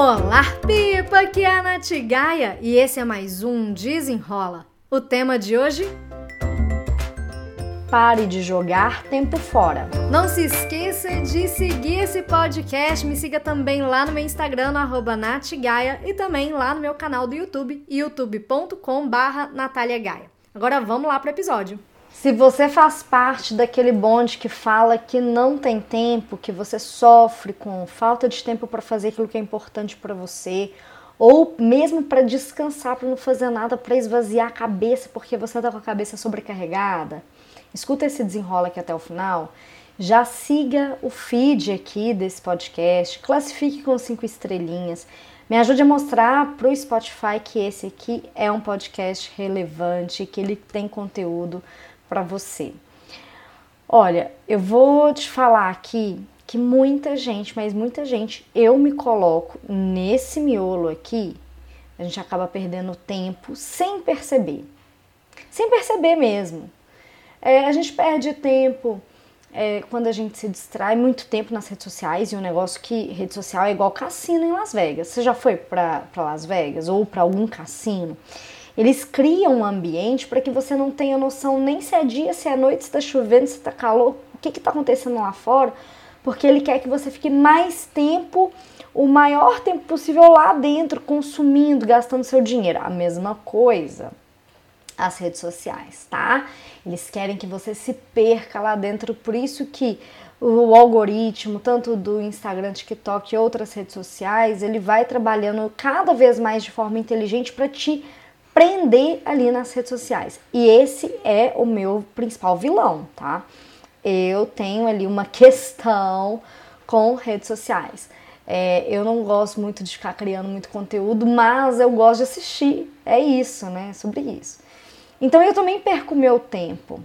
Olá, Pipa! Aqui é a Nath Gaia e esse é mais um Desenrola. O tema de hoje? Pare de jogar tempo fora. Não se esqueça de seguir esse podcast. Me siga também lá no meu Instagram, no natgaia, e também lá no meu canal do YouTube, youtube.com barra Agora vamos lá para o episódio. Se você faz parte daquele bonde que fala que não tem tempo, que você sofre com falta de tempo para fazer aquilo que é importante para você, ou mesmo para descansar, para não fazer nada, para esvaziar a cabeça porque você está com a cabeça sobrecarregada, escuta esse desenrola aqui até o final. Já siga o feed aqui desse podcast, classifique com cinco estrelinhas. Me ajude a mostrar para o Spotify que esse aqui é um podcast relevante, que ele tem conteúdo para você. Olha, eu vou te falar aqui que muita gente, mas muita gente, eu me coloco nesse miolo aqui, a gente acaba perdendo tempo sem perceber. Sem perceber mesmo. É, a gente perde tempo é, quando a gente se distrai muito tempo nas redes sociais e um negócio que rede social é igual cassino em Las Vegas. Você já foi para Las Vegas ou para algum cassino? Eles criam um ambiente para que você não tenha noção nem se é dia, se é noite, se está chovendo, se está calor, o que está acontecendo lá fora, porque ele quer que você fique mais tempo, o maior tempo possível lá dentro, consumindo, gastando seu dinheiro. A mesma coisa as redes sociais, tá? Eles querem que você se perca lá dentro, por isso que o algoritmo, tanto do Instagram, TikTok e outras redes sociais, ele vai trabalhando cada vez mais de forma inteligente para te prender ali nas redes sociais. E esse é o meu principal vilão, tá? Eu tenho ali uma questão com redes sociais. É, eu não gosto muito de ficar criando muito conteúdo, mas eu gosto de assistir. É isso, né? Sobre isso. Então eu também perco meu tempo.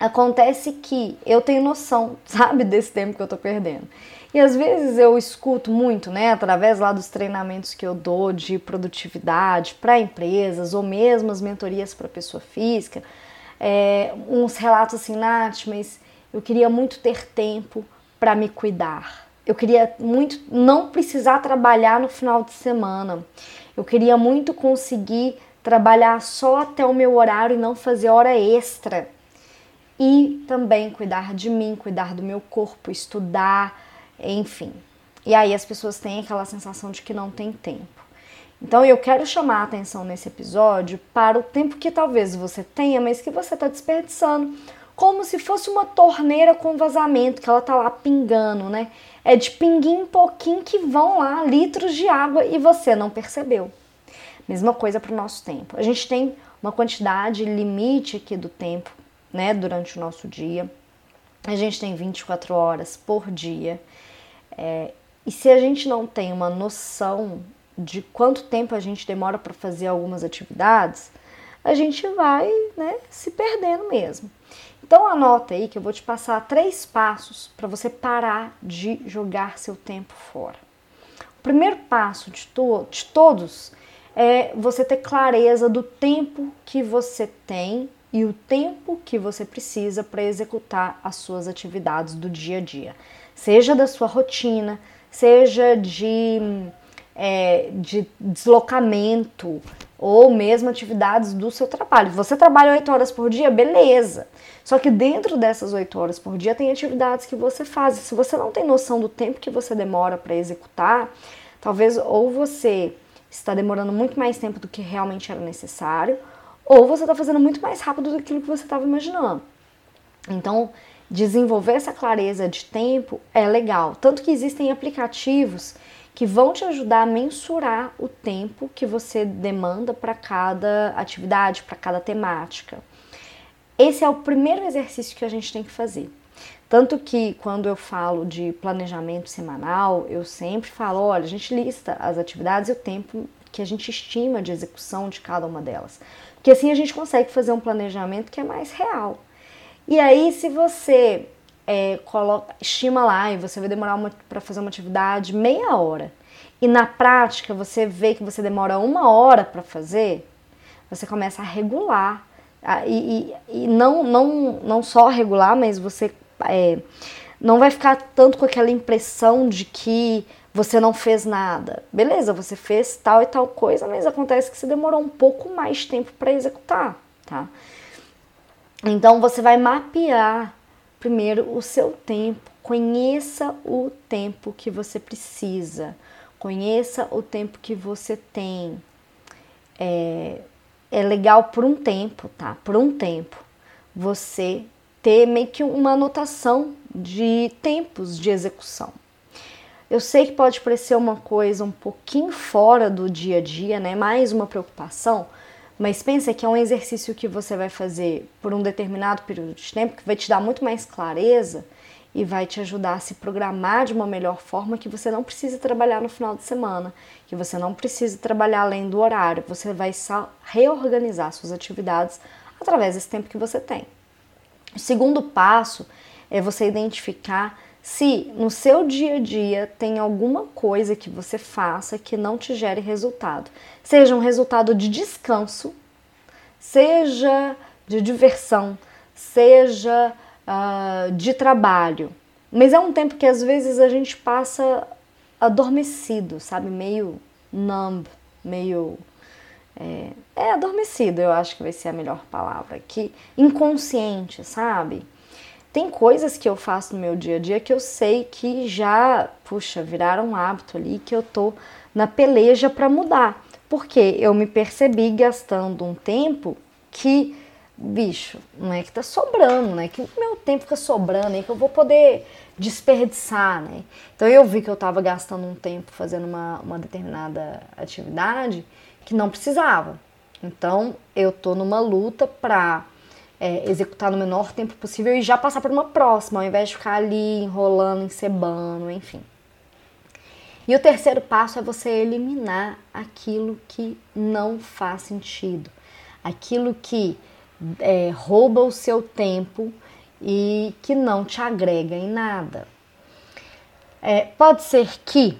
Acontece que eu tenho noção, sabe, desse tempo que eu tô perdendo. E às vezes eu escuto muito, né, através lá dos treinamentos que eu dou de produtividade para empresas ou mesmo as mentorias para pessoa física, é, uns relatos assim, Nath, mas eu queria muito ter tempo para me cuidar. Eu queria muito não precisar trabalhar no final de semana. Eu queria muito conseguir trabalhar só até o meu horário e não fazer hora extra. E também cuidar de mim, cuidar do meu corpo, estudar, enfim. E aí as pessoas têm aquela sensação de que não tem tempo. Então eu quero chamar a atenção nesse episódio para o tempo que talvez você tenha, mas que você está desperdiçando, como se fosse uma torneira com vazamento que ela tá lá pingando, né? É de pinguim em pouquinho que vão lá litros de água e você não percebeu. Mesma coisa para o nosso tempo. A gente tem uma quantidade limite aqui do tempo, né, durante o nosso dia. A gente tem 24 horas por dia. É, e se a gente não tem uma noção de quanto tempo a gente demora para fazer algumas atividades, a gente vai né, se perdendo mesmo. Então anota aí que eu vou te passar três passos para você parar de jogar seu tempo fora. O primeiro passo de, to de todos é você ter clareza do tempo que você tem e o tempo que você precisa para executar as suas atividades do dia a dia seja da sua rotina, seja de, é, de deslocamento ou mesmo atividades do seu trabalho. Você trabalha oito horas por dia, beleza. Só que dentro dessas oito horas por dia tem atividades que você faz. Se você não tem noção do tempo que você demora para executar, talvez ou você está demorando muito mais tempo do que realmente era necessário, ou você está fazendo muito mais rápido do que você estava imaginando. Então, desenvolver essa clareza de tempo é legal. Tanto que existem aplicativos que vão te ajudar a mensurar o tempo que você demanda para cada atividade, para cada temática. Esse é o primeiro exercício que a gente tem que fazer. Tanto que quando eu falo de planejamento semanal, eu sempre falo, olha, a gente lista as atividades e o tempo que a gente estima de execução de cada uma delas. Porque assim a gente consegue fazer um planejamento que é mais real. E aí, se você é, coloca, estima lá e você vai demorar para fazer uma atividade meia hora, e na prática você vê que você demora uma hora para fazer, você começa a regular. E, e, e, não, não, não só regular, mas você é, não vai ficar tanto com aquela impressão de que você não fez nada. Beleza, você fez tal e tal coisa, mas acontece que você demorou um pouco mais tempo para executar, tá? Então você vai mapear primeiro o seu tempo, conheça o tempo que você precisa, conheça o tempo que você tem. É, é legal por um tempo, tá? Por um tempo você ter meio que uma anotação de tempos de execução. Eu sei que pode parecer uma coisa um pouquinho fora do dia a dia, né? Mais uma preocupação, mas pensa que é um exercício que você vai fazer por um determinado período de tempo que vai te dar muito mais clareza e vai te ajudar a se programar de uma melhor forma que você não precisa trabalhar no final de semana, que você não precisa trabalhar além do horário, você vai reorganizar suas atividades através desse tempo que você tem. O segundo passo é você identificar se no seu dia a dia tem alguma coisa que você faça que não te gere resultado, seja um resultado de descanso, seja de diversão, seja uh, de trabalho. Mas é um tempo que às vezes a gente passa adormecido, sabe? Meio numb, meio. É, é adormecido, eu acho que vai ser a melhor palavra. Que inconsciente, sabe? Tem coisas que eu faço no meu dia a dia que eu sei que já, puxa, viraram um hábito ali, que eu tô na peleja para mudar. Porque eu me percebi gastando um tempo que, bicho, não é que tá sobrando, né? Que o meu tempo fica sobrando, é que eu vou poder desperdiçar, né? Então eu vi que eu tava gastando um tempo fazendo uma, uma determinada atividade que não precisava. Então eu tô numa luta pra é, executar no menor tempo possível e já passar para uma próxima, ao invés de ficar ali enrolando, encebando, enfim. E o terceiro passo é você eliminar aquilo que não faz sentido, aquilo que é, rouba o seu tempo e que não te agrega em nada. É, pode ser que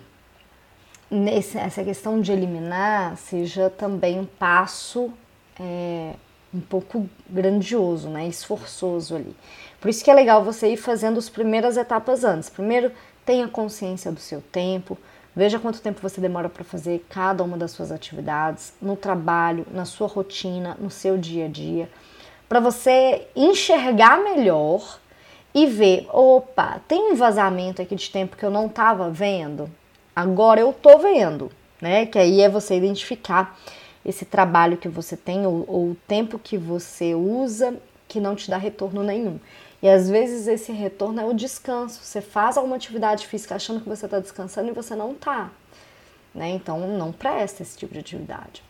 nesse, essa questão de eliminar seja também um passo é, um pouco grandioso, né? Esforçoso ali. Por isso que é legal você ir fazendo as primeiras etapas antes. Primeiro, tenha consciência do seu tempo, veja quanto tempo você demora para fazer cada uma das suas atividades, no trabalho, na sua rotina, no seu dia a dia, para você enxergar melhor e ver, opa, tem um vazamento aqui de tempo que eu não estava vendo, agora eu tô vendo, né? Que aí é você identificar esse trabalho que você tem ou, ou o tempo que você usa que não te dá retorno nenhum. E às vezes esse retorno é o descanso. Você faz alguma atividade física achando que você está descansando e você não está. Né? Então não presta esse tipo de atividade.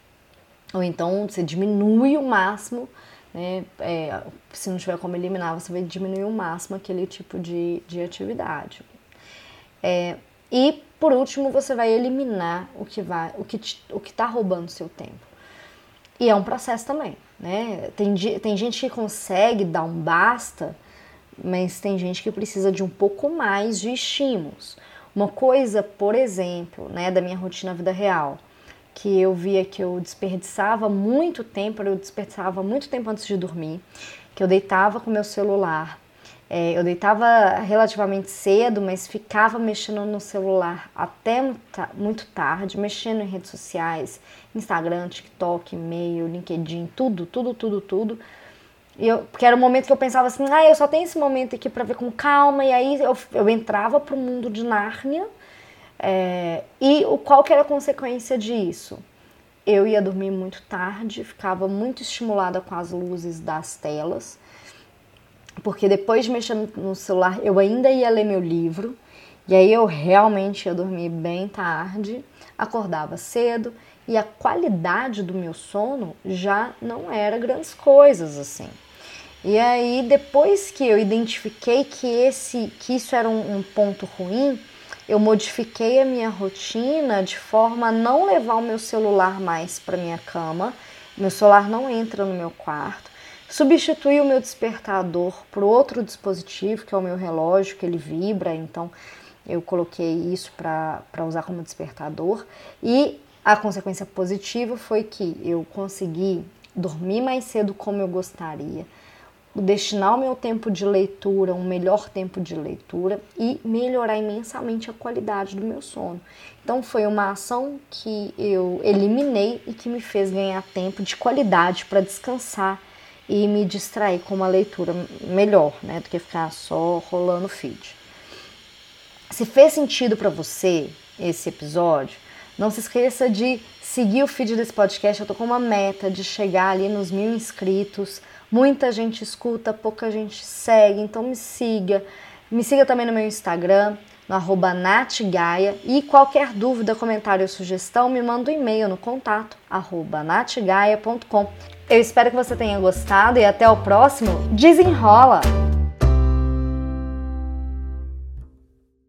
Ou então você diminui o máximo, né? É, se não tiver como eliminar, você vai diminuir o máximo aquele tipo de, de atividade. É, e por último, você vai eliminar o que vai, o que o que está roubando seu tempo. E é um processo também, né? Tem, tem gente que consegue dar um basta, mas tem gente que precisa de um pouco mais de estímulos. Uma coisa, por exemplo, né, da minha rotina vida real, que eu via que eu desperdiçava muito tempo, eu desperdiçava muito tempo antes de dormir, que eu deitava com meu celular é, eu deitava relativamente cedo, mas ficava mexendo no celular até muito tarde, mexendo em redes sociais, Instagram, TikTok, e-mail, LinkedIn, tudo, tudo, tudo, tudo. E eu, porque era o momento que eu pensava assim, ah, eu só tenho esse momento aqui para ver com calma, e aí eu, eu entrava pro mundo de Nárnia. É, e o, qual que era a consequência disso? Eu ia dormir muito tarde, ficava muito estimulada com as luzes das telas porque depois de mexer no celular eu ainda ia ler meu livro, e aí eu realmente ia dormir bem tarde, acordava cedo e a qualidade do meu sono já não era grandes coisas assim. E aí depois que eu identifiquei que esse que isso era um, um ponto ruim, eu modifiquei a minha rotina de forma a não levar o meu celular mais para minha cama. Meu celular não entra no meu quarto Substituí o meu despertador por outro dispositivo, que é o meu relógio, que ele vibra, então eu coloquei isso para usar como despertador. E a consequência positiva foi que eu consegui dormir mais cedo como eu gostaria, destinar o meu tempo de leitura, um melhor tempo de leitura e melhorar imensamente a qualidade do meu sono. Então foi uma ação que eu eliminei e que me fez ganhar tempo de qualidade para descansar e me distrair com uma leitura melhor, né, do que ficar só rolando feed. Se fez sentido para você esse episódio, não se esqueça de seguir o feed desse podcast. Eu tô com uma meta de chegar ali nos mil inscritos. Muita gente escuta, pouca gente segue, então me siga. Me siga também no meu Instagram, no arroba natgaia. E qualquer dúvida, comentário ou sugestão, me manda um e-mail no contato arroba natgaia.com. Eu espero que você tenha gostado e até o próximo. Desenrola!